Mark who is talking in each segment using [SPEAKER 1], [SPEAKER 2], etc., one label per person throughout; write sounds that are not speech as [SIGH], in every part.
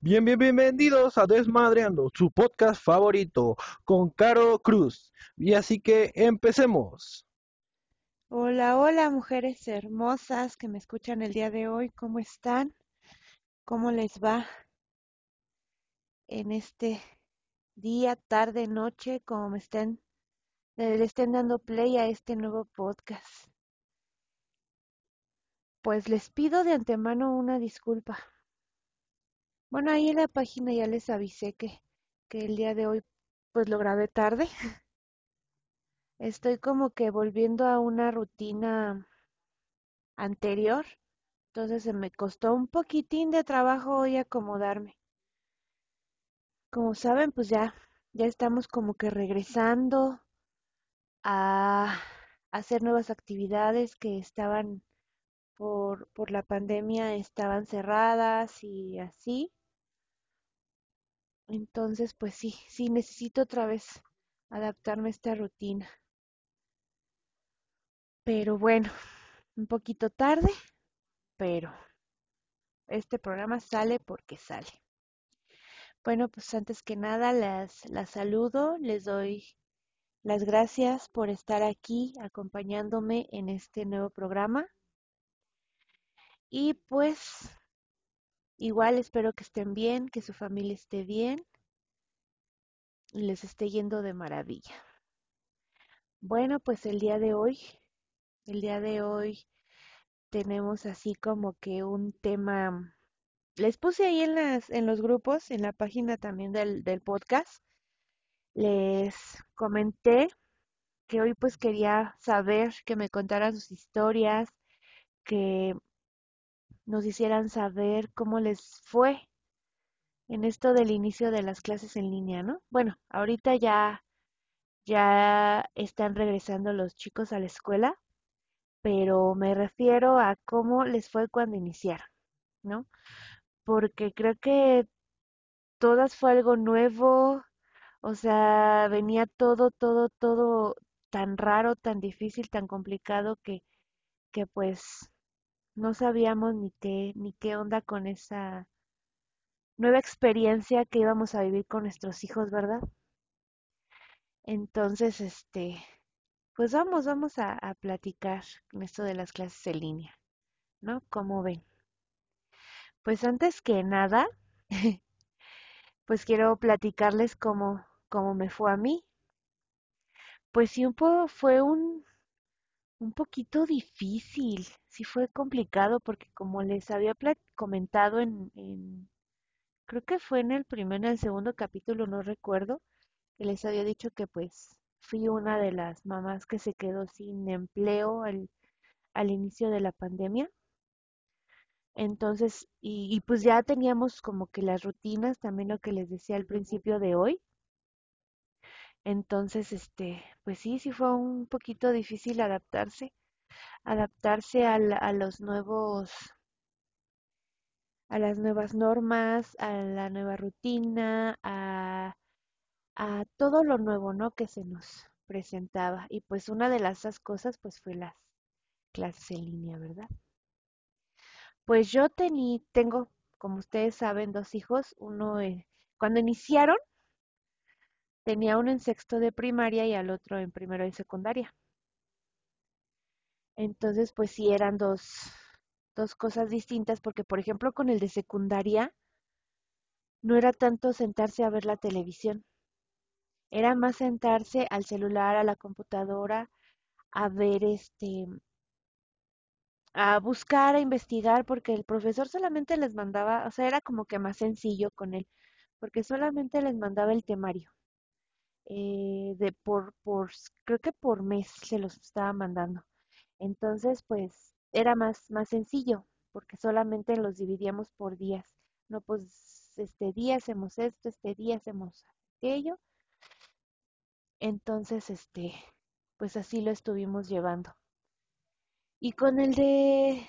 [SPEAKER 1] Bien, bien, bienvenidos a Desmadreando, su podcast favorito, con Caro Cruz. Y así que empecemos.
[SPEAKER 2] Hola, hola, mujeres hermosas que me escuchan el día de hoy. ¿Cómo están? ¿Cómo les va en este día, tarde, noche, como me estén, le estén dando play a este nuevo podcast? Pues les pido de antemano una disculpa. Bueno, ahí en la página ya les avisé que, que el día de hoy pues lo grabé tarde. [LAUGHS] Estoy como que volviendo a una rutina anterior, entonces se me costó un poquitín de trabajo hoy acomodarme. Como saben, pues ya, ya estamos como que regresando a hacer nuevas actividades que estaban por, por la pandemia, estaban cerradas y así. Entonces, pues sí, sí necesito otra vez adaptarme a esta rutina. Pero bueno, un poquito tarde, pero este programa sale porque sale. Bueno, pues antes que nada las, las saludo, les doy las gracias por estar aquí acompañándome en este nuevo programa. Y pues igual espero que estén bien, que su familia esté bien y les esté yendo de maravilla. Bueno, pues el día de hoy, el día de hoy tenemos así como que un tema, les puse ahí en las, en los grupos, en la página también del, del podcast, les comenté que hoy pues quería saber, que me contaran sus historias, que nos hicieran saber cómo les fue en esto del inicio de las clases en línea, ¿no? Bueno, ahorita ya ya están regresando los chicos a la escuela, pero me refiero a cómo les fue cuando iniciaron, ¿no? Porque creo que todas fue algo nuevo, o sea, venía todo, todo, todo tan raro, tan difícil, tan complicado que, que pues no sabíamos ni qué, ni qué onda con esa nueva experiencia que íbamos a vivir con nuestros hijos, ¿verdad? Entonces, este, pues vamos, vamos a, platicar con esto de las clases en línea, ¿no? ¿Cómo ven? Pues antes que nada, [LAUGHS] pues quiero platicarles cómo, cómo me fue a mí. Pues sí, un fue un, un poquito difícil, sí fue complicado porque como les había comentado en, en, creo que fue en el primer, en el segundo capítulo, no recuerdo, que les había dicho que pues fui una de las mamás que se quedó sin empleo al, al inicio de la pandemia. Entonces, y, y, pues ya teníamos como que las rutinas, también lo que les decía al principio de hoy. Entonces, este, pues sí, sí fue un poquito difícil adaptarse, adaptarse a, a los nuevos, a las nuevas normas, a la nueva rutina, a, a todo lo nuevo, ¿no? Que se nos presentaba. Y pues una de las cosas, pues fue las clases en línea, ¿verdad? Pues yo tení, tengo, como ustedes saben, dos hijos. Uno, eh, cuando iniciaron, tenía uno en sexto de primaria y al otro en primero de secundaria. Entonces, pues sí eran dos, dos cosas distintas, porque por ejemplo con el de secundaria, no era tanto sentarse a ver la televisión, era más sentarse al celular, a la computadora, a ver este, a buscar, a investigar, porque el profesor solamente les mandaba, o sea, era como que más sencillo con él, porque solamente les mandaba el temario. Eh, de por, por, creo que por mes se los estaba mandando. Entonces, pues, era más, más sencillo, porque solamente los dividíamos por días. No, pues, este día hacemos esto, este día hacemos aquello. Entonces, este, pues así lo estuvimos llevando. Y con el de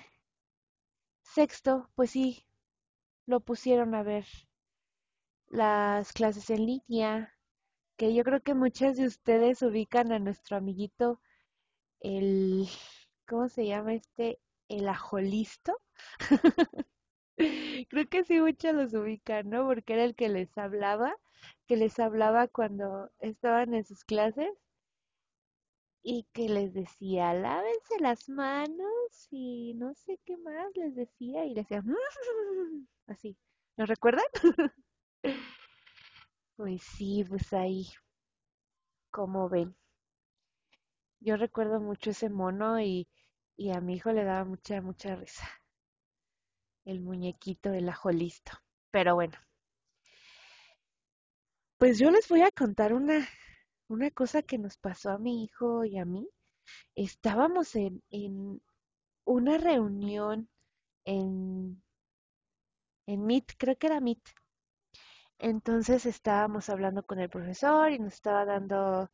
[SPEAKER 2] sexto, pues sí, lo pusieron a ver las clases en línea, que yo creo que muchas de ustedes ubican a nuestro amiguito, el, ¿cómo se llama este? El ajolisto. [LAUGHS] Creo que sí muchos los ubican, ¿no? Porque era el que les hablaba, que les hablaba cuando estaban en sus clases y que les decía, lávense las manos y no sé qué más les decía y les decía, [LAUGHS] así. ¿Lo recuerdan? [LAUGHS] Pues sí, pues ahí, como ven. Yo recuerdo mucho ese mono y, y a mi hijo le daba mucha, mucha risa. El muñequito del ajo listo. Pero bueno, pues yo les voy a contar una, una cosa que nos pasó a mi hijo y a mí. Estábamos en, en una reunión en, en Meet, creo que era Meet. Entonces estábamos hablando con el profesor y nos estaba dando,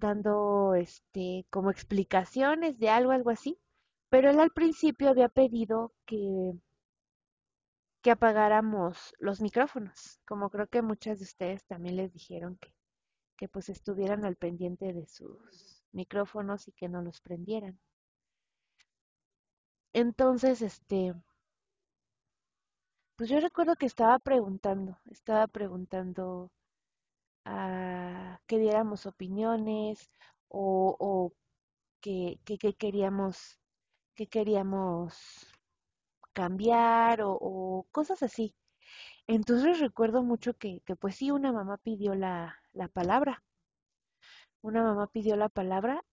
[SPEAKER 2] dando este, como explicaciones de algo, algo así. Pero él al principio había pedido que, que apagáramos los micrófonos, como creo que muchas de ustedes también les dijeron que, que pues estuvieran al pendiente de sus micrófonos y que no los prendieran. Entonces, este, pues yo recuerdo que estaba preguntando, estaba preguntando a que diéramos opiniones o, que, que, que queríamos, que queríamos cambiar o, cosas así. Entonces recuerdo mucho que, pues sí, una mamá pidió la, la palabra. Una mamá pidió la palabra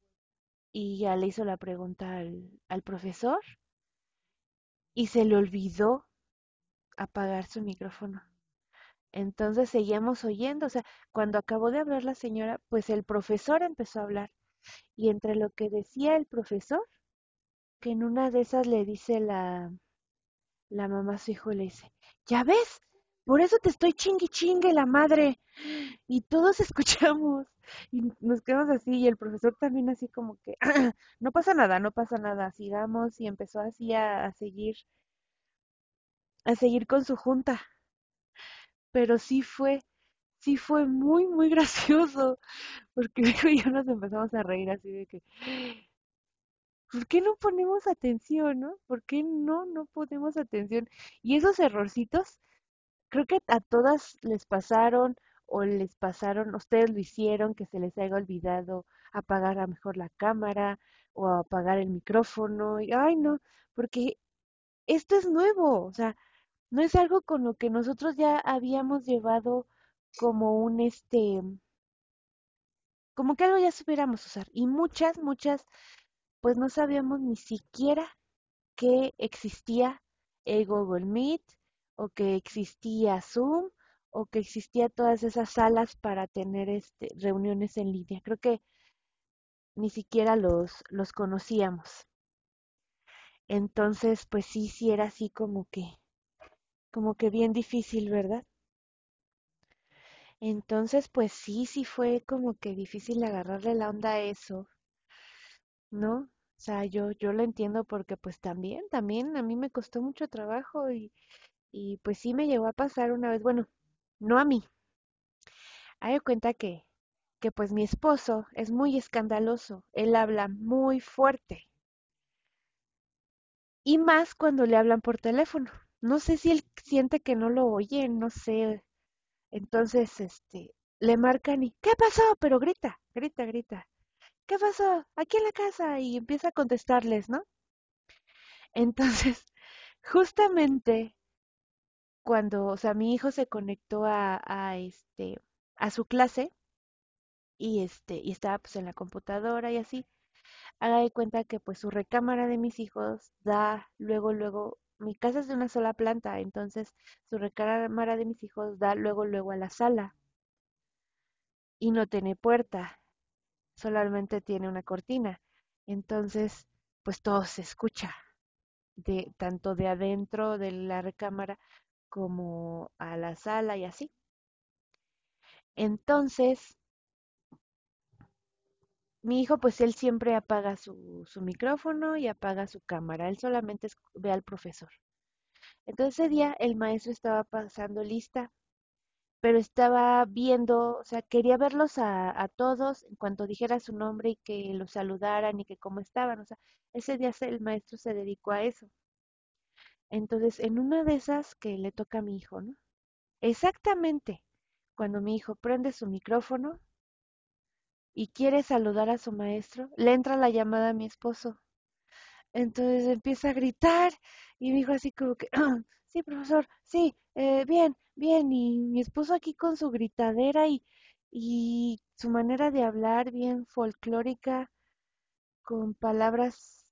[SPEAKER 2] y ya le hizo la pregunta al profesor y se le olvidó apagar su micrófono. Entonces seguíamos oyendo, o sea, cuando acabó de hablar la señora, pues el profesor empezó a hablar. Y entre lo que decía el profesor, que en una de esas le dice la, la mamá a su hijo, le dice, ¿ya ves? Por eso te estoy chingue chingue la madre. Y todos [LAUGHS] escuchamos y nos quedamos así y el profesor también así como que, [CLEARS THROAT] no pasa nada, no pasa nada, sigamos y empezó así a seguir, a seguir con su junta. Pero sí fue, sí fue muy, muy [LAUGHS] gracioso, porque mi hijo y yo nos empezamos a reír así de que, ¿por qué no ponemos atención, no? ¿Por qué no, no ponemos atención? Y esos errorcitos, creo que a todas les pasaron o les pasaron, ustedes lo hicieron, que se les haya olvidado apagar a mejor la cámara o apagar el micrófono. Y, ay, no, porque esto es nuevo, o sea, no es algo con lo que nosotros ya habíamos llevado como un este, como que algo ya supiéramos usar. Y muchas, muchas, pues no sabíamos ni siquiera que existía Google Meet o que existía Zoom o que existía todas esas salas para tener este reuniones en línea. Creo que ni siquiera los, los conocíamos. Entonces, pues sí, sí era así como que, como que bien difícil, ¿verdad? Entonces, pues sí, sí fue como que difícil agarrarle la onda a eso, ¿no? O sea, yo, yo lo entiendo porque pues también, también a mí me costó mucho trabajo y, y pues sí me llegó a pasar una vez, bueno, no a mí. Hay cuenta que, que pues mi esposo es muy escandaloso, él habla muy fuerte y más cuando le hablan por teléfono. No sé si él siente que no lo oyen, no sé. Entonces, este, le marcan y, ¿qué pasó? Pero grita, grita, grita. ¿Qué pasó? Aquí en la casa y empieza a contestarles, ¿no? Entonces, [LAUGHS] justamente cuando, o sea, mi hijo se conectó a, a este, a su clase y este, y estaba pues en la computadora y así, haga de cuenta que pues su recámara de mis hijos da luego, luego, mi casa es de una sola planta, entonces su recámara de mis hijos da luego, luego a la sala y no tiene puerta, solamente tiene una cortina. Entonces, pues todo se escucha, de tanto de adentro de la recámara como a la sala y así. Entonces, mi hijo, pues él siempre apaga su, su micrófono y apaga su cámara, él solamente ve al profesor. Entonces ese día el maestro estaba pasando lista, pero estaba viendo, o sea, quería verlos a, todos en cuanto dijera su nombre y que los saludaran y que cómo estaban, o sea, ese día el maestro se dedicó a eso. Entonces, en una de esas que le toca a mi hijo, ¿no? Exactamente cuando mi hijo prende su micrófono y quiere saludar a su maestro, le entra la llamada a mi esposo. Entonces empieza a gritar y mi hijo así como que, sí, profesor, sí, eh, bien, bien. Y mi esposo aquí con su gritadera y, y su manera de hablar bien folclórica, con palabras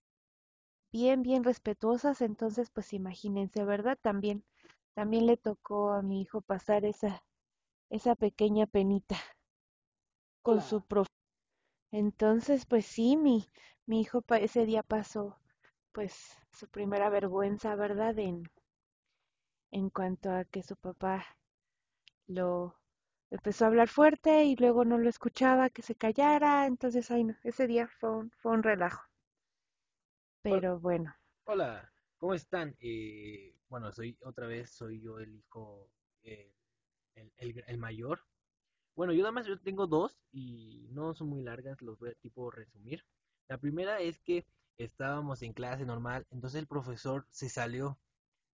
[SPEAKER 2] bien, bien respetuosas. Entonces, pues imagínense, ¿verdad? También, también le tocó a mi hijo pasar esa, esa pequeña penita con su profe. Entonces, pues sí, mi, mi hijo ese día pasó pues su primera vergüenza, ¿verdad? En, en cuanto a que su papá lo empezó a hablar fuerte y luego no lo escuchaba, que se callara, entonces, ay no, ese día fue un, fue un relajo, pero bueno,
[SPEAKER 1] Hola, ¿cómo están? Eh, bueno, soy otra vez, soy yo el hijo, eh, el, el- el mayor. Bueno, yo nada más yo tengo dos y no son muy largas, los voy a tipo resumir. La primera es que estábamos en clase normal, entonces el profesor se salió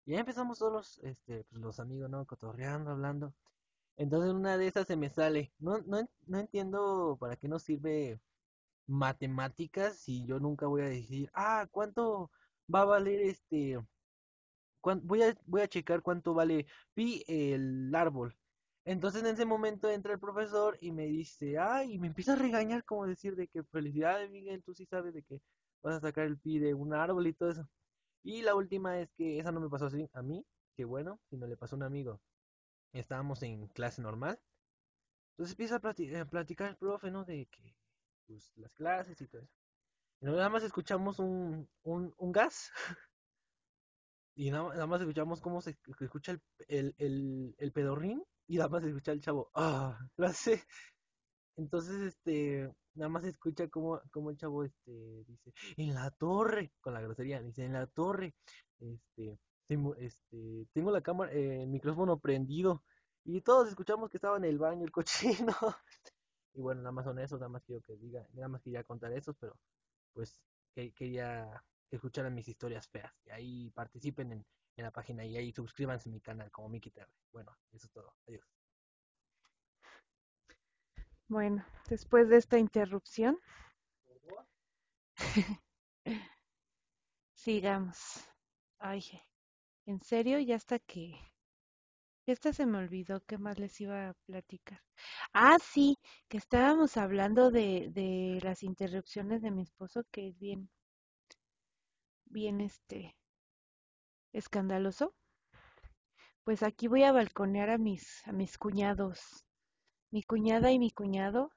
[SPEAKER 1] y ya empezamos todos los, este, pues, los amigos, ¿no? Cotorreando, hablando. Entonces una de esas se me sale. No, no, no entiendo para qué nos sirve matemáticas si yo nunca voy a decir, ah, ¿cuánto va a valer este? voy a, voy a checar cuánto vale pi el árbol. Entonces en ese momento entra el profesor y me dice, ay, y me empieza a regañar como decir de que felicidades Miguel, tú sí sabes de que vas a sacar el pi de un árbol y todo eso. Y la última es que esa no me pasó así a mí, que bueno, sino le pasó a un amigo. Estábamos en clase normal. Entonces empieza a a platicar el profe, ¿no? De que, pues, las clases y todo eso. Y nada más escuchamos un, un, un gas [LAUGHS] y nada, nada más escuchamos cómo se se escucha el, el, el, el pedorrín y nada más escucha el chavo, ah, [LAUGHS] lo hace. Entonces, este, nada más escucha como, como el chavo, este, dice, en la torre, con la grosería, dice, en la torre, este, tengo, este, tengo la cámara, eh, el micrófono prendido y todos escuchamos que estaba en el baño el cochino. [LAUGHS] Y bueno, nada más son esos, nada más quiero que diga, nada más quería contar esos, pero pues que, quería que escucharan mis historias feas. Y ahí participen en, en la página y ahí suscríbanse a mi canal como Miki TV. Bueno, eso es todo. Adiós.
[SPEAKER 2] bueno, después de esta interrupción, [LAUGHS] sigamos. Ay, en serio, ya hasta que, hasta se me olvidó qué más les iba a platicar. Ah, sí, que estábamos hablando de, de las interrupciones de mi esposo, que es bien, bien este, escandaloso. Pues aquí voy a balconear a mis, a mis cuñados. Mi cuñada y mi cuñado,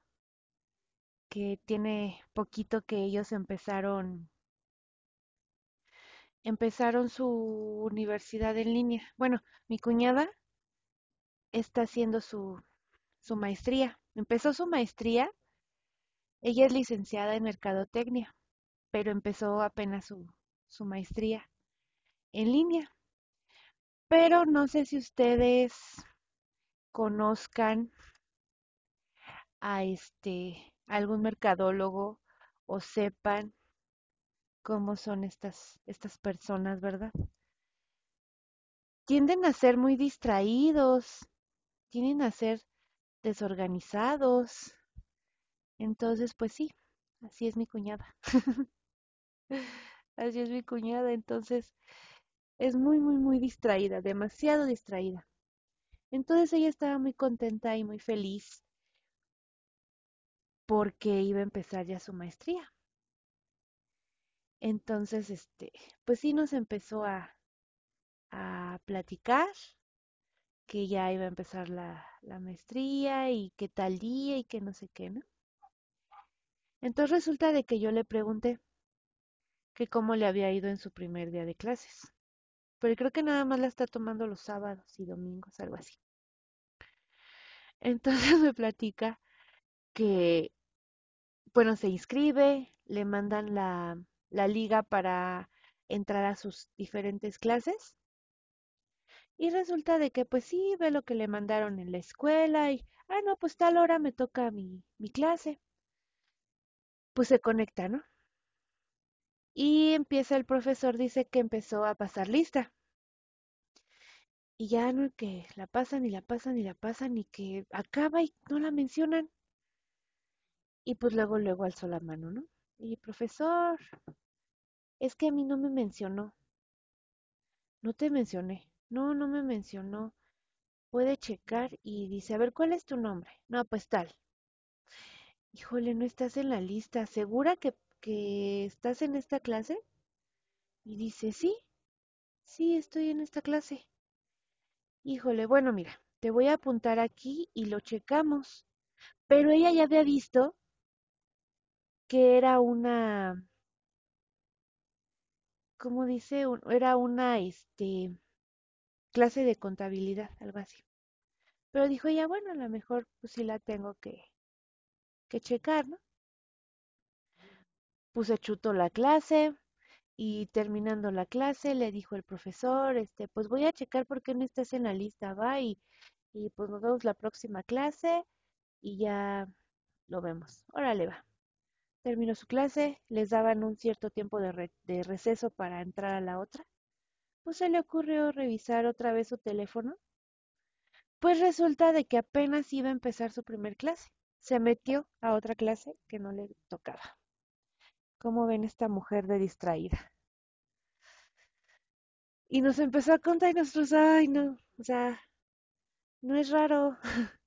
[SPEAKER 2] que tiene poquito que ellos empezaron, empezaron su universidad en línea. Bueno, mi cuñada está haciendo su, su maestría. Empezó su maestría, ella es licenciada en mercadotecnia, pero empezó apenas su, su maestría en línea. Pero no sé si ustedes conozcan a este algún mercadólogo o sepan cómo son estas, estas personas, ¿verdad? Tienden a ser muy distraídos, tienden a ser desorganizados. Entonces, pues sí, así es mi cuñada. [LAUGHS] Así es mi cuñada, entonces es muy, muy, muy distraída, demasiado distraída. Entonces ella estaba muy contenta y muy feliz porque iba a empezar ya su maestría. Entonces, este, pues sí nos empezó a, a platicar que ya iba a empezar la, la maestría y qué tal día y que no sé qué, ¿no? Entonces resulta de que yo le pregunté que cómo le había ido en su primer día de clases. Pero creo que nada más la está tomando los sábados y domingos, algo así. Entonces [LAUGHS] me platica que, bueno, se inscribe, le mandan la, la liga para entrar a sus diferentes clases y resulta de que pues sí, ve lo que le mandaron en la escuela y, ah, no, pues tal hora me toca mi, mi clase. Pues se conecta, ¿no? Y empieza el profesor, dice que empezó a pasar lista. Y ya no que la pasan y la pasan y la pasan y que acaba y no la mencionan. Y pues luego, luego alzó la mano, ¿no? Y profesor, es que a mí no me mencionó. No te mencioné. No, no me mencionó. Puede checar y dice, a ver, ¿cuál es tu nombre? No, pues tal. Híjole, no estás en la lista. ¿Segura que, que estás en esta clase? Y dice, sí, sí, estoy en esta clase. Híjole, bueno, mira, te voy a apuntar aquí y lo checamos. Pero ella ya había visto que era una, ¿cómo dice? Era una, este, clase de contabilidad, algo así. Pero dijo ella, bueno, a lo mejor pues sí la tengo que, que checar, ¿no? Puse chuto la clase y terminando la clase le dijo el profesor, este, pues voy a checar por qué no estás en la lista, va, y, y pues nos vemos la próxima clase y ya lo vemos. Órale, va. Terminó su clase, les daban un cierto tiempo de, re- de receso para entrar a la otra. Pues se le ocurrió revisar otra vez su teléfono. Pues resulta de que apenas iba a empezar su primer clase. Se metió a otra clase que no le tocaba. ¿Cómo ven esta mujer de distraída? Y nos empezó a contar y nosotros, ay no, o sea, no es raro, [LAUGHS]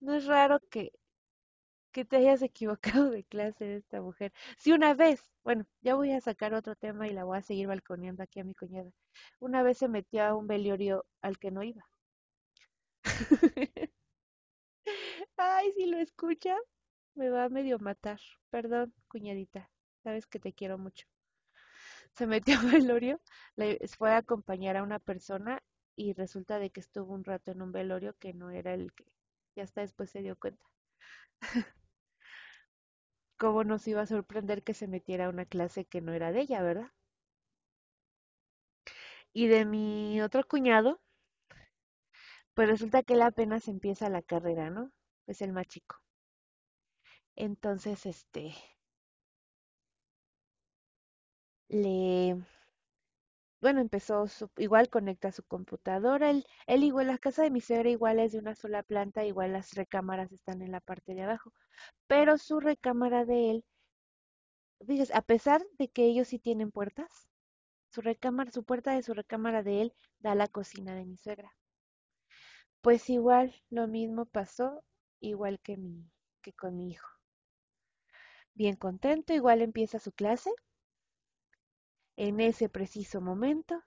[SPEAKER 2] no es raro que, que te hayas [LAUGHS] equivocado de clase de esta mujer. Si una vez, bueno, ya voy a sacar otro tema y la voy a seguir balconeando aquí a mi cuñada. Una vez se metió a un velorio al que no iba. [LAUGHS] Ay, si lo escucha, me va a medio matar. Perdón, cuñadita, sabes que te quiero mucho. Se metió a [LAUGHS] velorio, le fue a acompañar a una persona y resulta de que estuvo un rato en un velorio que no era el que ya hasta después se dio cuenta. [LAUGHS] ¿Cómo nos iba a sorprender que se metiera a una clase que no era de ella, verdad? Y de mi otro cuñado, pues resulta que él apenas empieza la carrera, ¿no? Es el más chico. Entonces, este, le, bueno, empezó igual conecta su computadora, él, él igual, la casa de mi suegra igual es de una sola planta, igual las recámaras están en la parte de abajo, pero su recámara de él, fíjese, a pesar de que ellos sí tienen puertas, su recámara, su puerta de su recámara de él da a la cocina de mi suegra. Pues igual, lo mismo pasó, igual que mi, que con mi hijo. Bien contento, igual empieza su clase. En ese preciso momento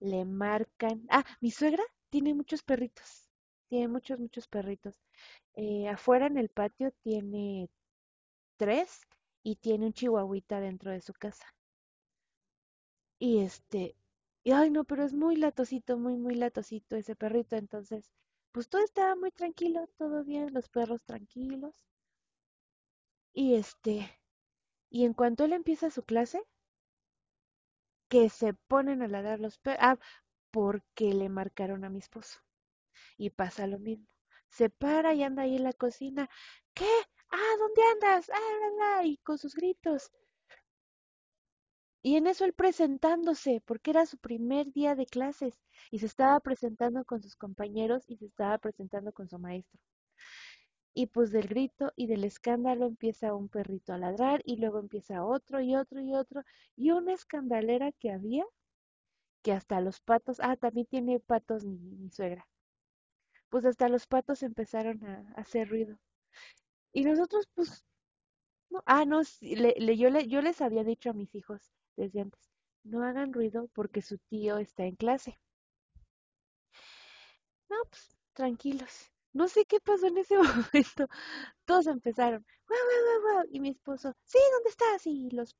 [SPEAKER 2] le marcan. Ah, mi suegra tiene muchos perritos. Tiene muchos, muchos perritos. Eh, afuera en el patio tiene tres y tiene un chihuahuita dentro de su casa. Y este, ay no, pero es muy latosito, muy, muy latosito ese perrito. Entonces, pues todo estaba muy tranquilo, todo bien, los perros tranquilos. Y este, y en cuanto él empieza su clase, que se ponen a ladrar los perros. Ah, porque le marcaron a mi esposo. Y pasa lo mismo. Se para y anda ahí en la cocina. ¿Qué? Ah, ¿dónde andas? Ah, y con sus gritos. Y en eso él presentándose, porque era su primer día de clases. Y se estaba presentando con sus compañeros y se estaba presentando con su maestro. Y pues del grito y del escándalo empieza un perrito a ladrar y luego empieza otro y otro y otro. Y una escandalera que había que hasta los patos, ah, también tiene patos mi, suegra, pues hasta los patos empezaron a, hacer ruido. Y nosotros, pues, no, ah, no, le, le- yo, le, yo les había dicho a mis hijos desde antes, no hagan ruido porque su tío está en clase. No, pues, tranquilos. No sé qué pasó en ese [LAUGHS] momento. Todos empezaron, guau, guau, guau, guau, y mi esposo, sí, ¿dónde estás? Y los,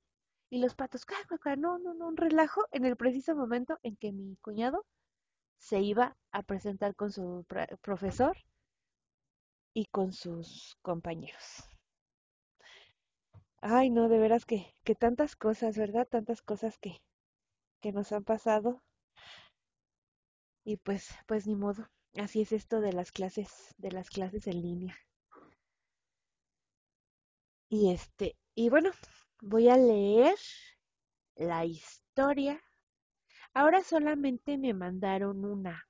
[SPEAKER 2] y los patos, guau, guau, guau, no, no, no, un relajo en el preciso momento en que mi cuñado se iba a presentar con su profesor y con sus compañeros. Ay, no, de veras que, que tantas cosas, ¿verdad? Tantas cosas que, que nos han pasado y pues, pues ni modo. Así es esto de las clases, de las clases en línea. Y este, y bueno, voy a leer la historia. Ahora solamente me mandaron una.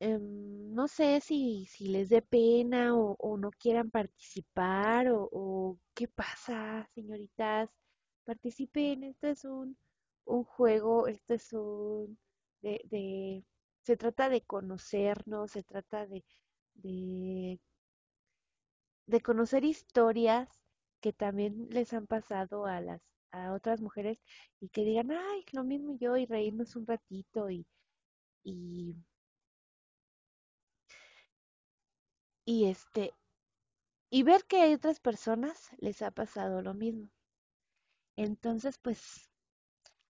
[SPEAKER 2] em, no sé si, si les dé pena o, no quieran participar o, qué pasa, señoritas. Participen, esto es un, un juego, esto es un de, se trata de conocernos, se trata de, de, conocer historias que también les han pasado a las a otras mujeres y que digan, ay, lo mismo yo y reírnos un ratito y, y, y este y ver que a otras personas les ha pasado lo mismo. Entonces, pues,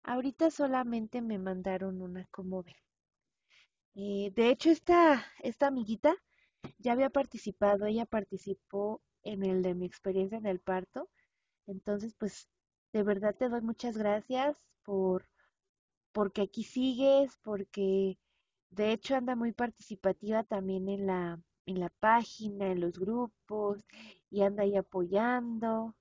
[SPEAKER 2] ahorita solamente me mandaron una como ven. Eh, de hecho, esta, esta amiguita ya había participado, ella participó en el de mi experiencia en el parto. Entonces, pues, de verdad te doy muchas gracias por, porque aquí sigues, porque de hecho anda muy participativa también en la, en la página, en los grupos, y anda ahí apoyando.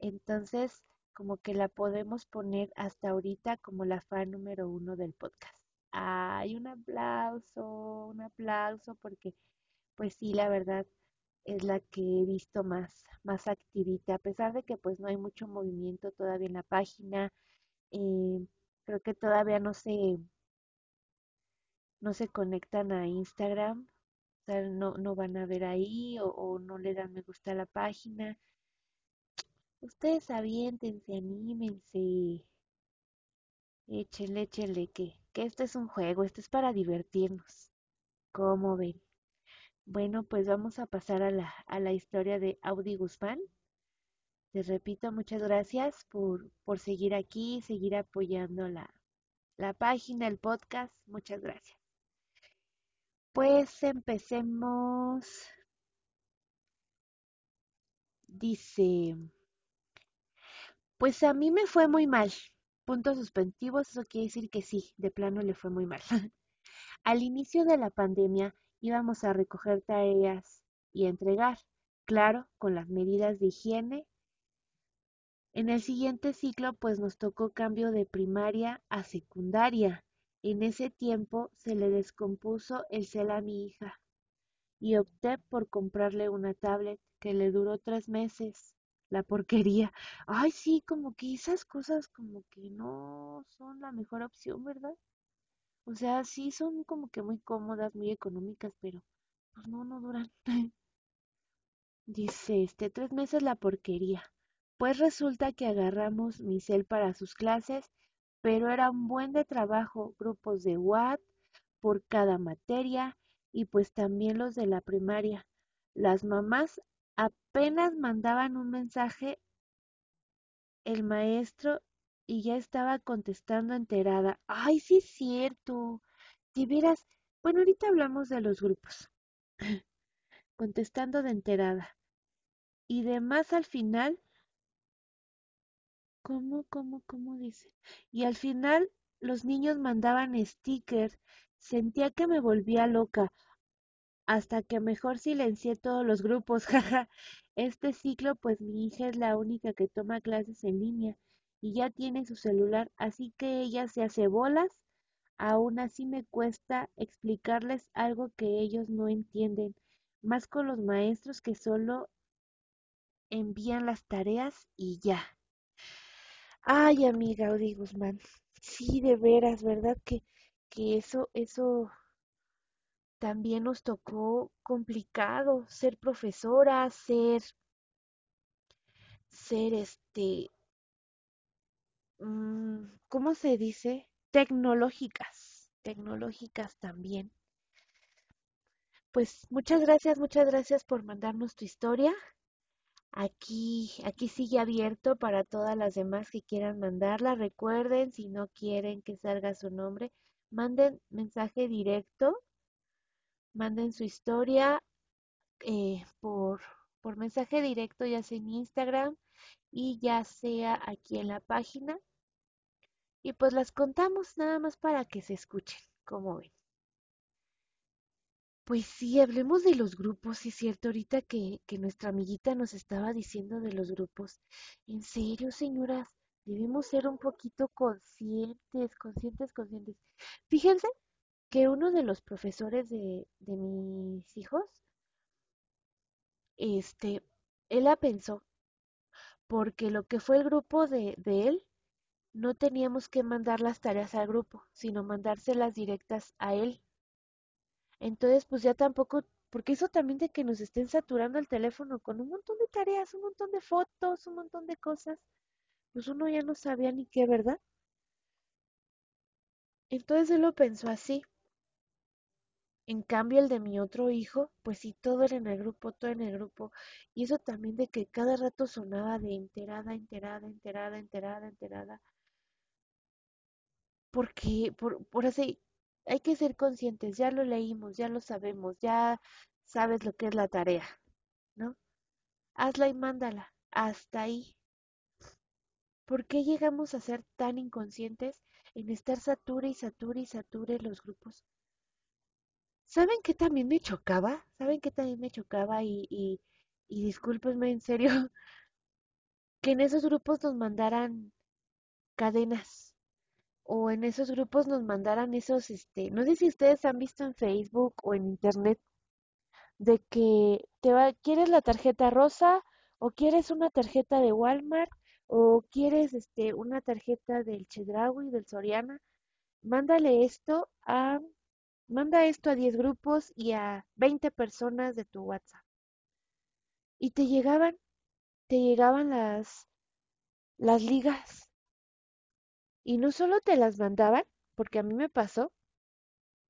[SPEAKER 2] Entonces, como que la podemos poner hasta ahorita como la fan número uno del podcast. Ay, un aplauso, un aplauso, porque pues sí, la verdad es la que he visto más, más activita, a pesar de que pues no hay mucho movimiento todavía en la página. eh, creo que todavía no se, no se conectan a Instagram, o sea, no, no van a ver ahí o, o no le dan me gusta a la página. Ustedes aviéntense, anímense. Échenle, échenle, que, que este es un juego, este es para divertirnos. ¿Cómo ven? Bueno, pues vamos a pasar a la, a la historia de Audi Guzmán. Te repito, muchas gracias por, por seguir aquí, seguir apoyando la, la página, el podcast. Muchas gracias. Pues empecemos. Dice, pues a mí me fue muy mal. Puntos suspensivos, eso quiere decir que sí, de plano le fue muy mal. [LAUGHS] Al inicio de la pandemia íbamos a recoger tareas y entregar, claro, con las medidas de higiene. En el siguiente ciclo pues nos tocó cambio de primaria a secundaria. En ese tiempo se le descompuso el cel a mi hija y opté por comprarle una tablet que le duró tres meses. La porquería. Ay, sí, como que esas cosas como que no son la mejor opción, ¿verdad? O sea, sí son como que muy cómodas, muy económicas, pero pues no, no duran. [LAUGHS] Dice, este, tres meses la porquería. Pues resulta que agarramos mi cel para sus clases, pero era un buen de trabajo, grupos de WhatsApp por cada materia y pues también los de la primaria. Las mamás apenas mandaban un mensaje el maestro y ya estaba contestando enterada. Ay, sí es cierto. Si vieras, bueno, ahorita hablamos de los grupos. [CLEARS THROAT] Contestando de enterada. Y demás al final, ¿cómo, cómo, cómo dice? Y al final los niños mandaban stickers. Sentía que me volvía loca. Hasta que mejor silencié todos los grupos, [LAUGHS] jaja. Este ciclo, pues mi hija es la única que toma clases en línea y ya tiene su celular, así que ella se hace bolas. Aún así me cuesta explicarles algo que ellos no entienden, más con los maestros que solo envían las tareas y ya. Ay, amiga Audi Guzmán, sí, de veras, ¿verdad? Que, que eso, eso también nos tocó complicado, ser profesora, ser, ser este, mm, ¿cómo se dice? Tecnológicas, tecnológicas también. Pues muchas gracias, muchas gracias por mandarnos tu historia. Aquí, aquí sigue abierto para todas las demás que quieran mandarla. Recuerden, si no quieren que salga su nombre, manden mensaje directo, manden su historia eh, por, por mensaje directo, ya sea en Instagram y ya sea aquí en la página. Y pues las contamos nada más para que se escuchen, como ven. Pues sí, hablemos de los grupos, sí es cierto, ahorita que, que nuestra amiguita nos estaba diciendo de los grupos. En serio, señoras, debemos ser un poquito conscientes, conscientes, conscientes. Fíjense que uno de los profesores de, de mis hijos, este, él la pensó, porque lo que fue el grupo de, de él, no teníamos que mandar las tareas al grupo, sino mandárselas directas a él. Entonces, pues ya tampoco, porque eso también de que nos estén saturando el teléfono con un montón de tareas, un montón de fotos, un montón de cosas, pues uno ya no sabía ni qué, ¿verdad? Entonces él lo pensó así. En cambio, el de mi otro hijo, pues sí, todo era en el grupo, todo en el grupo. Y eso también de que cada rato sonaba de enterada, enterada, enterada, enterada, enterada. Porque, por, por así, hay que ser conscientes, ya lo leímos, ya lo sabemos, ya sabes lo que es la tarea, ¿no? Hazla y mándala, hasta ahí. ¿Por qué llegamos a ser tan inconscientes en estar sature y sature y sature los grupos? ¿Saben qué también me chocaba? ¿Saben qué también me chocaba? Y, y, y discúlpenme en serio, [LAUGHS] que en esos grupos nos mandaran cadenas o en esos grupos nos mandaran esos, este, no sé si ustedes han visto en Facebook o en internet de que te va, quieres la tarjeta rosa o quieres una tarjeta de Walmart o quieres este una tarjeta del Chedraui, del Soriana, mándale esto a manda esto a 10 grupos y a 20 personas de tu WhatsApp. Y te llegaban, te llegaban las las ligas y no solo te las mandaban, porque a mí me pasó,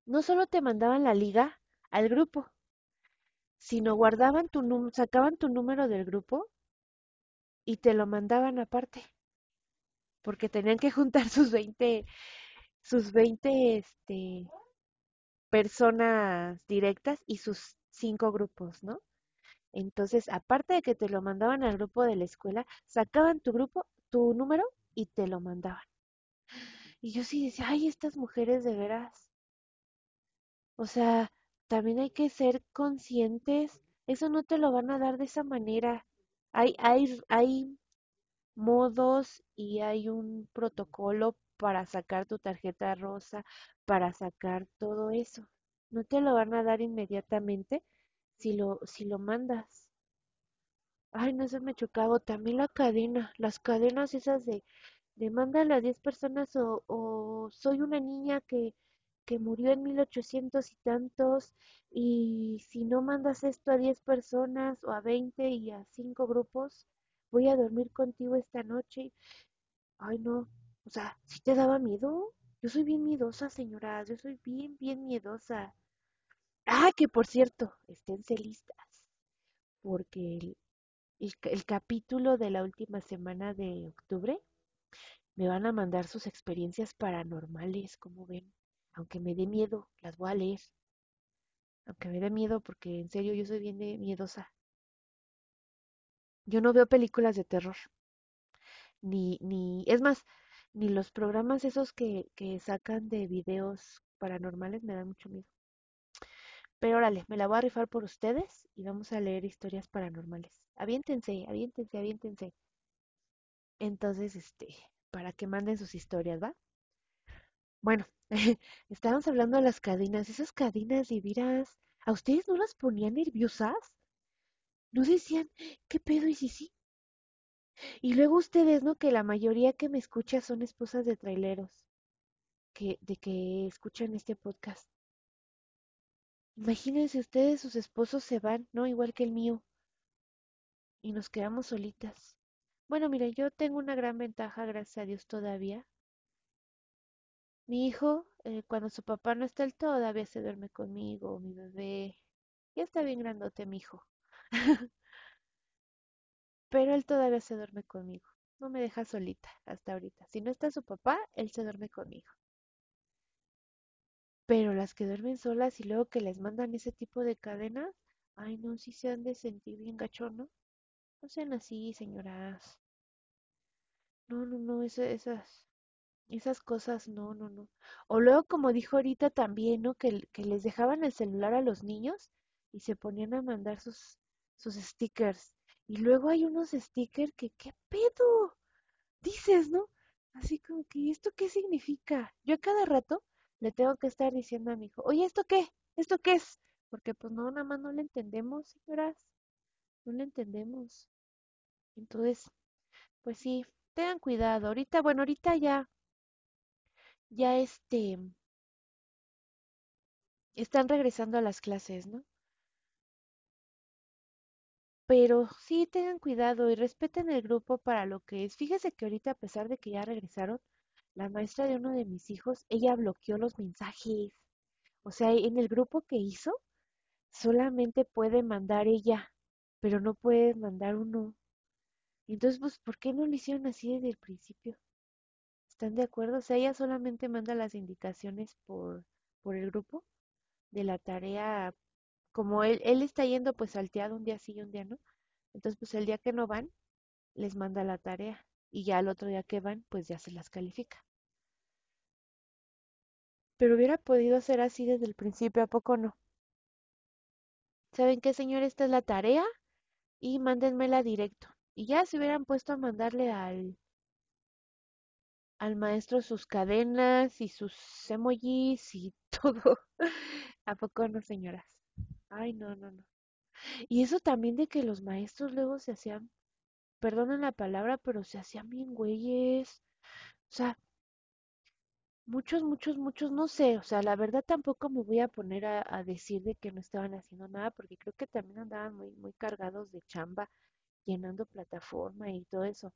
[SPEAKER 2] no solo te mandaban la liga al grupo, sino guardaban tu sacaban tu número del grupo y te lo mandaban aparte, porque tenían que juntar [LAUGHS] sus 20, sus 20 este, personas directas y sus cinco grupos, ¿no? Entonces, aparte de que te lo mandaban al grupo de la escuela, sacaban tu grupo, tu número y te lo mandaban. Y yo sí decía, ay, estas mujeres de veras. O sea, también hay que ser conscientes. Eso no te lo van a dar de esa manera. Hay, hay, hay modos y hay un protocolo para sacar tu tarjeta rosa, para sacar todo eso. No te lo van a dar inmediatamente si lo, si lo mandas. Ay, no se me chocaba. También la cadena, las cadenas esas de, de mándale a 10 personas o, o soy una niña que, que murió en 1800 y tantos y si no mandas esto a 10 personas o a 20 y a 5 grupos, voy a dormir contigo esta noche. Ay, no. O sea, ¿sí te daba miedo? Yo soy bien miedosa, señora. Yo soy bien, bien miedosa. Ah, que por cierto, esténse listas, porque el, el, capítulo de la última semana de octubre me van a mandar sus experiencias paranormales, como ven. Aunque me dé miedo, las voy a leer. Aunque me dé miedo, porque en serio yo soy bien miedosa. Yo no veo películas de terror. Ni, ni, es más, ni los programas esos que, que sacan de videos paranormales me dan mucho miedo. Pero órale, me la voy a rifar por ustedes y vamos a leer historias paranormales. Aviéntense, aviéntense, aviéntense. Entonces, este, para que manden sus historias, ¿va? Bueno, [LAUGHS] estábamos hablando de las cadenas. Esas cadenas de viras, ¿a ustedes no las ponían nerviosas? ¿No decían, qué pedo y si sí? Y luego ustedes, ¿no? Que la mayoría que me escucha son esposas de traileros, de que escuchan este podcast. Imagínense ustedes, sus esposos se van, ¿no? Igual que el mío. Y nos quedamos solitas. Bueno, miren, yo tengo una gran ventaja, gracias a Dios, todavía. Mi hijo, eh, cuando su papá no está, él todavía se duerme conmigo, mi bebé. Ya está bien grandote, mi hijo. [LAUGHS] Pero él todavía se duerme conmigo. No me deja solita hasta ahorita. Si no está su papá, él se duerme conmigo. Pero las que duermen solas y luego que les mandan ese tipo de cadenas, ay no, sí se han de sentir bien gacho, ¿no? No sean así, señoras. No, no, no, esa- esas, esas cosas, no, no, no. O luego, como dijo ahorita también, ¿no? Que, que les dejaban el celular a los niños y se ponían a mandar sus, sus stickers. Y luego hay unos stickers que, ¿qué pedo? Dices, ¿no? Así como que, ¿esto qué significa? Yo a cada rato le tengo que estar diciendo a mi hijo, oye, ¿esto qué? ¿Esto qué es? Porque pues no, nada más no le entendemos, señoras, no le entendemos. Entonces, pues sí, tengan cuidado. Ahorita, bueno, ahorita ya, ya este, están regresando a las clases, ¿no? Pero sí tengan cuidado y respeten el grupo para lo que es. Fíjese que ahorita, a pesar de que ya regresaron, la maestra de uno de mis hijos, ella bloqueó los mensajes. O sea, en el grupo que hizo, solamente puede mandar ella, pero no puede mandar uno. Entonces, pues, ¿por qué no lo hicieron así desde el principio? ¿Están de acuerdo? O sea, ella solamente manda las indicaciones por, por el grupo de la tarea. Como él, él está yendo pues salteado un día sí y un día no. Entonces, pues el día que no van, les manda la tarea. Y ya el otro día que van, pues ya se las califica. Pero hubiera podido ser así desde el principio, ¿a poco no? ¿Saben qué, señor? Esta es la tarea y mándenmela directo. Y ya se hubieran puesto a mandarle al, al maestro sus cadenas y sus emojis y [LAUGHS] todo. ¿A poco no, señoras? Ay, no, no, no. Y eso también de que los maestros luego se hacían, perdonen la palabra, pero se hacían bien güeyes. O sea, muchos, muchos, muchos, no sé. O sea, la verdad tampoco me voy a poner a, a decir de que no estaban haciendo nada, porque creo que también andaban muy, muy cargados de chamba, llenando plataforma y todo eso.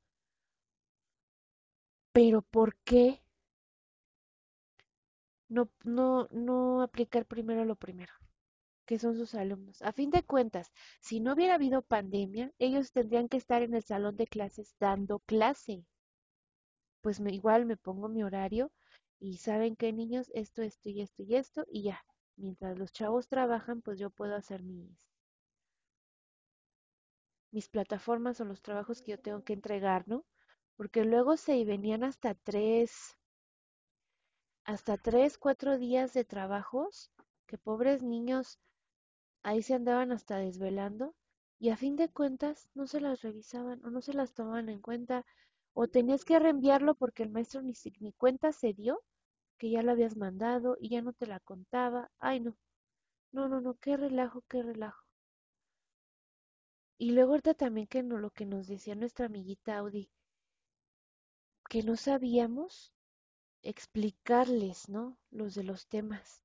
[SPEAKER 2] Pero ¿por qué no, no, no aplicar primero lo primero? Que son sus alumnos. A fin de cuentas, si no hubiera habido pandemia, ellos tendrían que estar en el salón de clases dando clase. Pues igual me pongo mi horario y saben qué niños, esto, esto y esto y esto y ya. Mientras los chavos trabajan, pues yo puedo hacer mis, mis plataformas o los trabajos que yo tengo que entregar, ¿no? Porque luego se venían hasta tres, hasta tres, cuatro días de trabajos, que pobres niños Ahí se andaban hasta desvelando y a fin de cuentas no se las revisaban o no se las tomaban en cuenta o tenías que reenviarlo porque el maestro ni, ni cuenta se dio que ya lo habías mandado y ya no te la contaba. Ay, no, no, no, no, qué relajo, qué relajo. Y luego ahorita también que no, lo que nos decía nuestra amiguita Audi, que no sabíamos explicarles, ¿no? Los de los temas.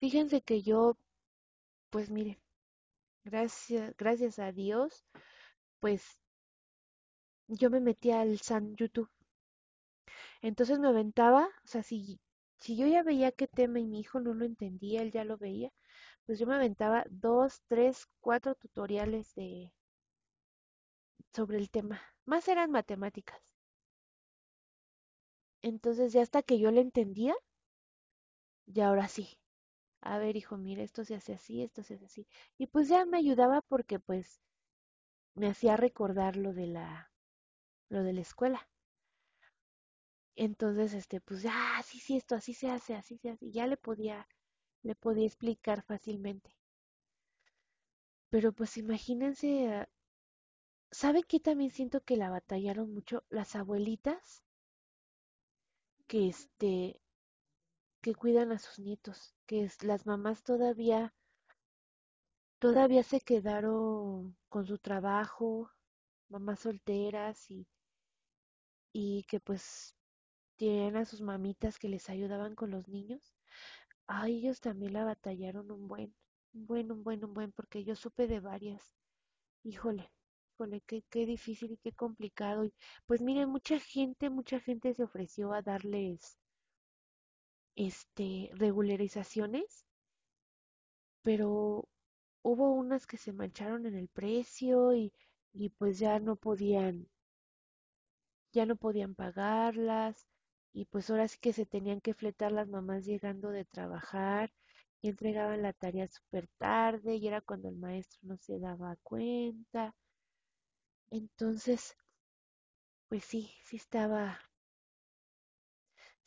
[SPEAKER 2] Fíjense que yo, pues mire, gracias, gracias a Dios, pues yo me metí al San YouTube Entonces me aventaba, o sea, si, si yo ya veía qué tema y mi hijo no lo entendía, él ya lo veía, pues yo me aventaba dos, tres, cuatro tutoriales de sobre el tema. Más eran matemáticas. Entonces ya hasta que yo le entendía, ya ahora sí. A ver, hijo, mira, esto se hace así, esto se hace así. Y pues ya me ayudaba porque pues me hacía recordar lo de la, lo de la escuela. Entonces, este, pues, ah, sí, sí, esto así se hace, así se hace. Y ya le podía, le podía explicar fácilmente. Pero pues imagínense, ah, ¿saben qué también siento que la batallaron mucho? Las abuelitas que este, que cuidan a sus nietos, que las mamás todavía, todavía se quedaron con su trabajo, mamás solteras y, y que pues tienen a sus mamitas que les ayudaban con los niños. A ellos también la batallaron un buen, un buen, un buen, un buen, porque yo supe de varias. Híjole, híjole, qué, qué difícil y qué complicado. Y pues miren, mucha gente, mucha gente se ofreció a darles este regularizaciones, pero hubo unas que se mancharon en el precio y, y pues ya no podían, ya no podían pagarlas, y pues ahora sí que se tenían que fletar las mamás llegando de trabajar y entregaban la tarea súper tarde y era cuando el maestro no se daba cuenta. Entonces, Pues sí, sí estaba,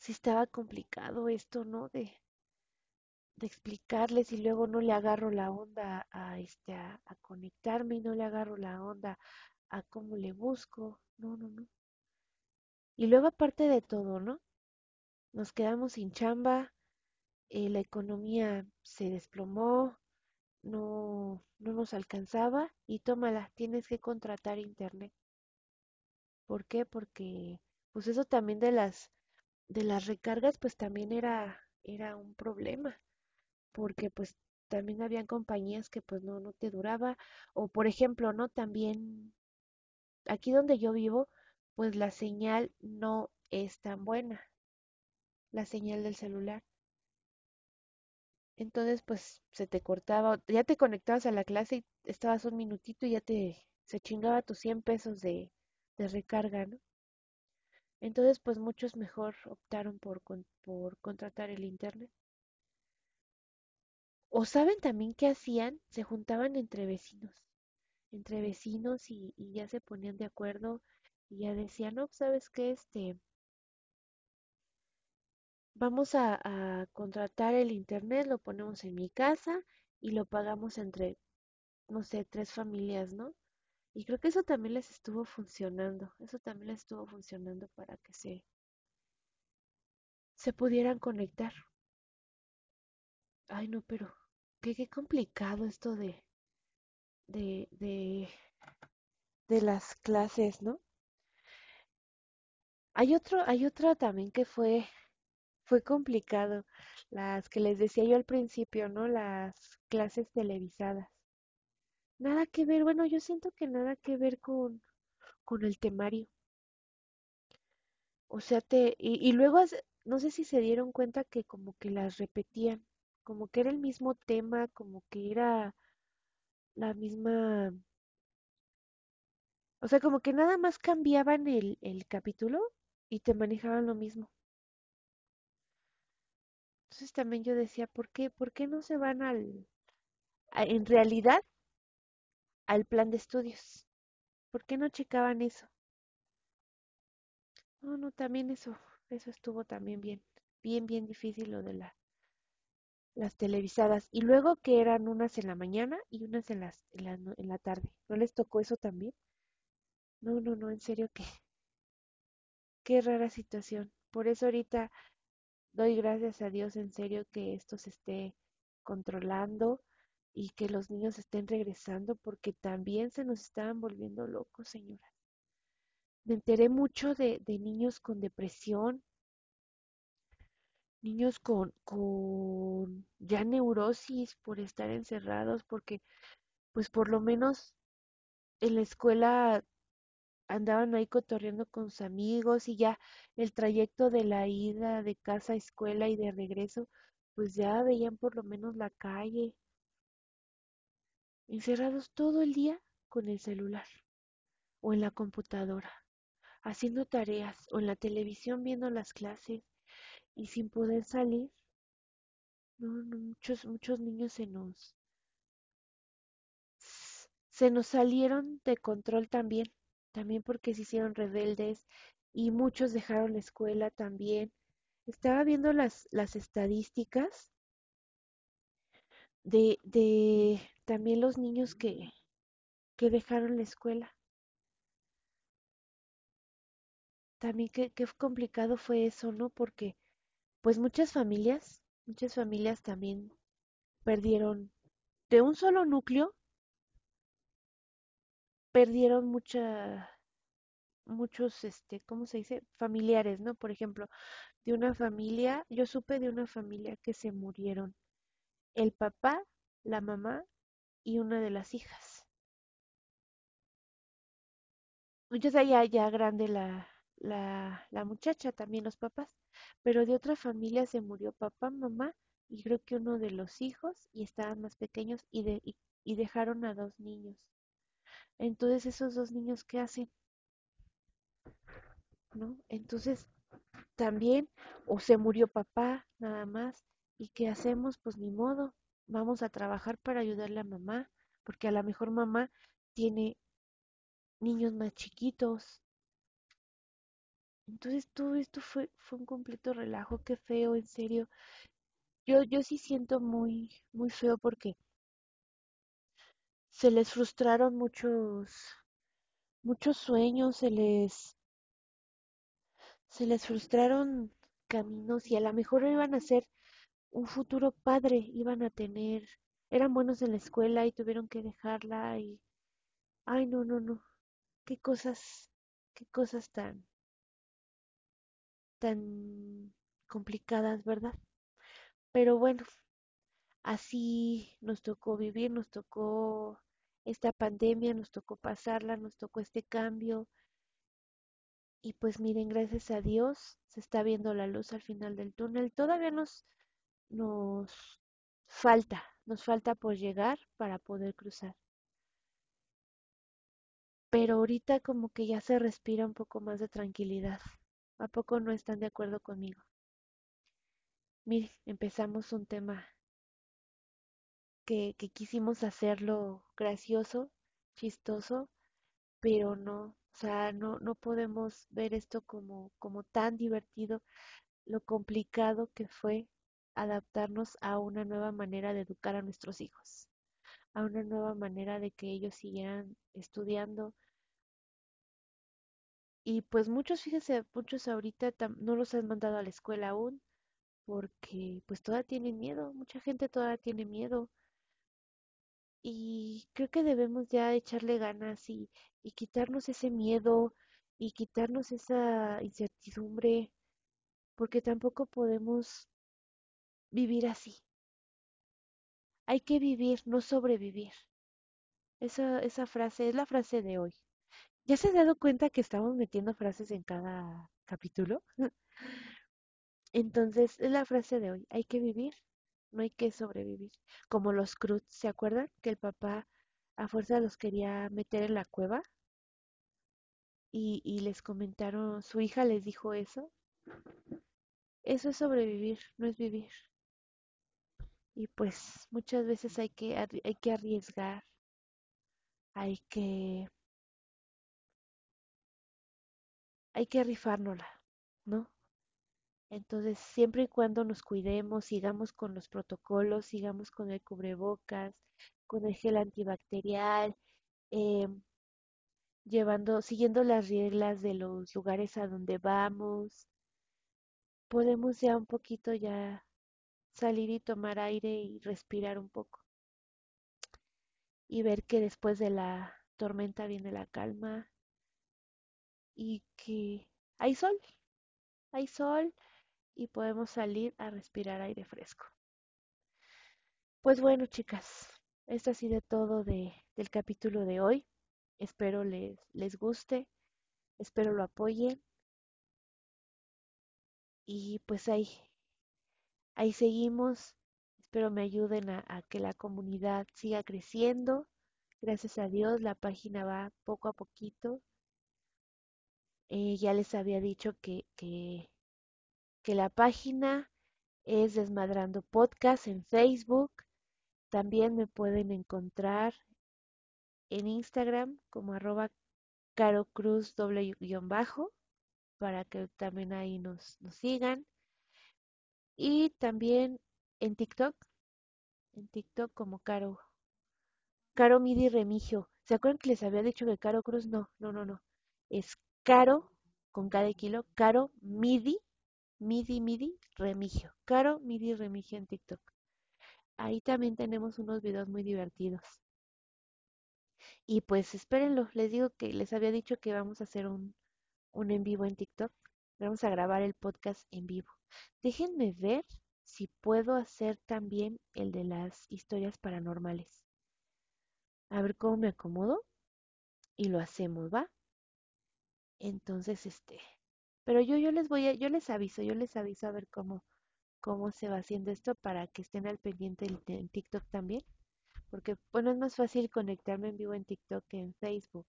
[SPEAKER 2] sí estaba complicado esto, ¿no? De, explicarles y luego no le agarro la onda a, este, a, a conectarme y no le agarro la onda a cómo le busco. No, no, no. Y luego aparte de todo, ¿no? nos quedamos sin chamba, eh, la economía se desplomó, no, no nos alcanzaba y tómala, tienes que contratar internet. ¿Por qué? Porque pues eso también de las de las recargas pues también era era un problema, porque pues también habían compañías que pues no no te duraba o por ejemplo, ¿no? También aquí donde yo vivo, pues la señal no es tan buena, la señal del celular. Entonces, pues se te cortaba, ya te conectabas a la clase y estabas un minutito y ya te se chingaba tus 100 pesos de, de recarga, ¿no? Entonces, pues muchos mejor optaron por, con- por contratar el internet. O saben también qué hacían, se juntaban entre vecinos, entre vecinos y, y ya se ponían de acuerdo y ya decían, no, ¿sabes qué? Este, vamos a, a contratar el internet, lo ponemos en mi casa y lo pagamos entre, no sé, tres familias, ¿no? Y creo que eso también les estuvo funcionando, eso también les estuvo funcionando para que se, se pudieran conectar. Ay, no, pero qué, qué complicado esto de, de, de, de las clases, ¿no? Hay otro, hay otra también que fue, fue complicado, las que les decía yo al principio, ¿no? Las clases televisadas. Nada que ver, bueno, yo siento que nada que ver con, con el temario. O sea, te, y, y luego, no sé si se dieron cuenta que como que las repetían, como que era el mismo tema, como que era la misma, o sea, como que nada más cambiaban el, el capítulo y te manejaban lo mismo. Entonces también yo decía, ¿por qué, por qué no se van al, en realidad, al plan de estudios? ¿Por qué no checaban eso? No, no, también eso, eso estuvo también bien, bien, bien difícil lo de la, las televisadas. Y luego que eran unas en la mañana y unas en las, en la, en la tarde. ¿No les tocó eso también? No, no, no, en serio, qué, qué rara situación. Por eso ahorita doy gracias a Dios en serio que esto se esté controlando y que los niños estén regresando porque también se nos estaban volviendo locos, señora. Me enteré mucho de, de niños con depresión, niños con, con ya neurosis por estar encerrados, porque pues por lo menos en la escuela andaban ahí cotorreando con sus amigos y ya el trayecto de la ida de casa a escuela y de regreso, pues ya veían por lo menos la calle, encerrados todo el día con el celular o en la computadora, haciendo tareas o en la televisión viendo las clases y sin poder salir. No, no, muchos, muchos niños se nos, se nos salieron de control también, también porque se hicieron rebeldes y muchos dejaron la escuela también. Estaba viendo las, las estadísticas de, de también los niños que, que dejaron la escuela. También qué, qué complicado fue eso, ¿no? Porque pues muchas familias, muchas familias también perdieron de un solo núcleo, perdieron mucha, muchos, este, ¿cómo se dice? Familiares, ¿no? Por ejemplo, de una familia, yo supe de una familia que se murieron el papá, la mamá y una de las hijas. Yo sé ya, ya grande la, la, la muchacha, también los papás, pero de otra familia se murió papá, mamá y creo que uno de los hijos y estaban más pequeños y, de, y, y dejaron a dos niños. Entonces esos dos niños, ¿qué hacen? ¿No? Entonces también, o se murió papá, nada más, ¿y qué hacemos? Pues ni modo, vamos a trabajar para ayudarle a mamá, porque a lo mejor mamá tiene niños más chiquitos. Entonces todo esto fue, fue un completo relajo, qué feo, en serio. Yo, yo sí siento muy, muy feo porque se les frustraron muchos, muchos sueños, se les, se les frustraron caminos y a lo mejor iban a ser un futuro padre, iban a tener, eran buenos en la escuela y tuvieron que dejarla y, ay, no, no, no, qué cosas, qué cosas tan, tan complicadas, ¿verdad? Pero bueno, así nos tocó vivir, nos tocó esta pandemia, nos tocó pasarla, nos tocó este cambio. Y pues miren, gracias a Dios se está viendo la luz al final del túnel. Todavía nos, nos falta, nos falta por llegar para poder cruzar. Pero ahorita como que ya se respira un poco más de tranquilidad. ¿A poco no están de acuerdo conmigo? Miren, empezamos un tema que, que quisimos hacerlo gracioso, chistoso, pero no, o sea, no, no podemos ver esto como, como tan divertido, lo complicado que fue adaptarnos a una nueva manera de educar a nuestros hijos, a una nueva manera de que ellos siguieran estudiando. Y pues muchos, fíjense, muchos ahorita no los han mandado a la escuela aún porque pues todavía tienen miedo, mucha gente todavía tiene miedo y creo que debemos ya echarle ganas y, y quitarnos ese miedo y quitarnos esa incertidumbre, porque tampoco podemos vivir así. Hay que vivir, no sobrevivir. Esa, esa frase es la frase de hoy. ¿Ya se han dado cuenta que estamos metiendo frases en cada capítulo? [LAUGHS] Entonces, es la frase de hoy. Hay que vivir, no hay que sobrevivir. Como los Cruz, ¿se acuerdan? Que el papá a fuerza los quería meter en la cueva y, y les comentaron, su hija les dijo eso. Eso es sobrevivir, no es vivir. Y pues muchas veces hay que, hay que arriesgar, hay que, hay que rifárnosla, ¿no? Entonces, siempre y cuando nos cuidemos, sigamos con los protocolos, sigamos con el cubrebocas, con el gel antibacterial, eh, llevando, siguiendo las reglas de los lugares a donde vamos, podemos ya un poquito ya salir y tomar aire y respirar un poco. Y ver que después de la tormenta viene la calma y que hay sol, hay sol y podemos salir a respirar aire fresco. Pues bueno, chicas, esto ha sido todo de, del capítulo de hoy. Espero les, les guste, espero lo apoyen. Y pues ahí, ahí seguimos. Espero me ayuden a, que la comunidad siga creciendo. Gracias a Dios la página va poco a poquito. Eh, ya les había dicho que, que, que la página es Desmadrando Podcast en Facebook. También me pueden encontrar en Instagram como arroba carocruz doble guion bajo para que también ahí nos, nos sigan. Y también en TikTok, en TikTok como Caro, Caro Midi Remigio. ¿Se acuerdan que les había dicho que Caro Cruz? No, no, no, no. Es Caro con cada kilo, Caro Midi, Midi, Midi Remigio. Caro Midi Remigio en TikTok. Ahí también tenemos unos videos muy divertidos. Y pues espérenlo, les digo que les había dicho que vamos a hacer un, un en vivo en TikTok. Vamos a grabar el podcast en vivo. Déjenme ver si puedo hacer también el de las historias paranormales. A ver cómo me acomodo y lo hacemos, ¿va? Entonces, este, pero yo yo les voy a yo les aviso, yo les aviso a ver cómo cómo se va haciendo esto para que estén al pendiente en TikTok también, porque bueno, es más fácil conectarme en vivo en TikTok que en Facebook.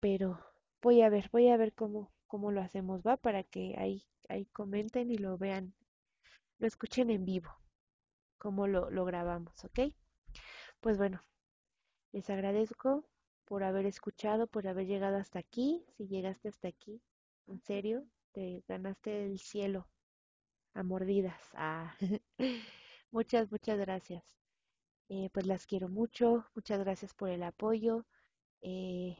[SPEAKER 2] Pero voy a ver, voy a ver cómo cómo lo hacemos, va, para que ahí ahí comenten y lo vean, lo escuchen en vivo, cómo lo, lo grabamos, ¿ok? Pues bueno, les agradezco por haber escuchado, por haber llegado hasta aquí. Si llegaste hasta aquí, en serio, te ganaste el cielo a mordidas. Ah. [LAUGHS] muchas, muchas gracias. Eh, pues las quiero mucho. Muchas gracias por el apoyo. Eh,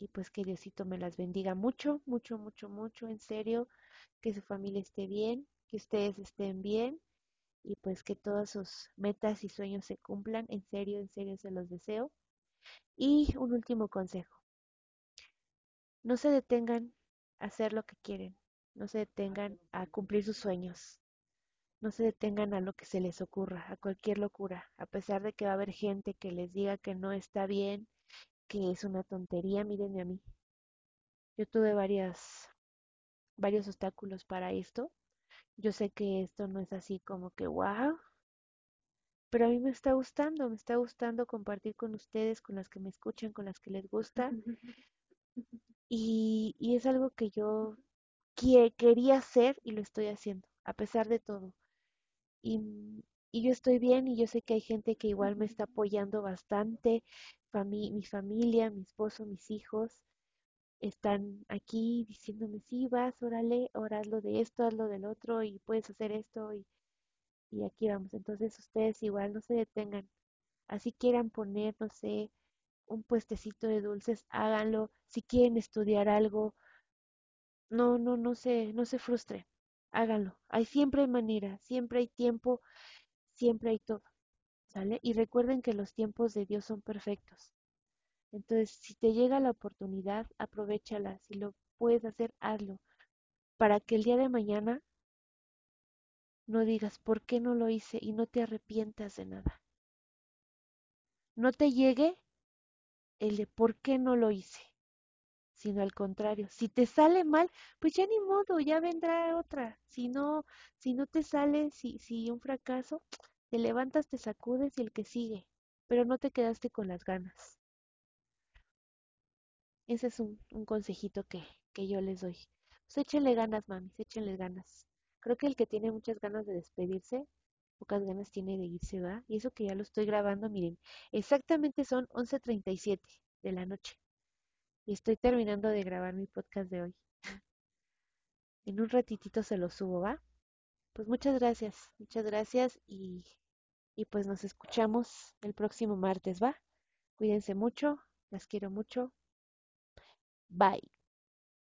[SPEAKER 2] y pues que Diosito me las bendiga mucho, mucho, mucho, mucho, en serio, que su familia esté bien, que ustedes estén bien y pues que todas sus metas y sueños se cumplan, en serio, en serio se los deseo. Y un último consejo, no se detengan a hacer lo que quieren, no se detengan a cumplir sus sueños, no se detengan a lo que se les ocurra, a cualquier locura, a pesar de que va a haber gente que les diga que no está bien, que es una tontería, mírenme a mí. Yo tuve varias, varios obstáculos para esto. Yo sé que esto no es así como que wow, pero a mí me está gustando, me está gustando compartir con ustedes, con las que me escuchan, con las que les gusta. [LAUGHS] Y, y es algo que yo que, quería hacer y lo estoy haciendo, a pesar de todo. Y, y yo estoy bien y yo sé que hay gente que igual me está apoyando bastante, mi familia, mi esposo, mis hijos están aquí diciéndome, sí, vas, órale, ahora hazlo de esto, hazlo del otro y puedes hacer esto y, y aquí vamos. Entonces ustedes igual no se detengan. Así quieran poner, no sé, un puestecito de dulces, háganlo. Si quieren estudiar algo, no, no, no se, no se frustren, háganlo. Hay siempre hay manera, siempre hay tiempo, siempre hay todo, ¿sale? Y recuerden que los tiempos de Dios son perfectos. Entonces, si te llega la oportunidad, aprovéchala. Si lo puedes hacer, hazlo. Para que el día de mañana no digas por qué no lo hice y no te arrepientas de nada. No te llegue el de por qué no lo hice, sino al contrario. Si te sale mal, pues ya ni modo, ya vendrá otra. Si no, si no te sale, si, si un fracaso, te levantas, te sacudes y el que sigue. Pero no te quedaste con las ganas. Ese es un, un consejito que, que yo les doy. Pues échenle ganas, mamis, échenle ganas. Creo que el que tiene muchas ganas de despedirse, pocas ganas tiene de irse, ¿va? Y eso que ya lo estoy grabando, miren, exactamente son 11.37 de la noche. Y estoy terminando de grabar mi podcast de hoy. En un ratitito se lo subo, ¿va? Pues muchas gracias, muchas gracias y, y pues nos escuchamos el próximo martes, ¿va? Cuídense mucho, las quiero mucho. Bye.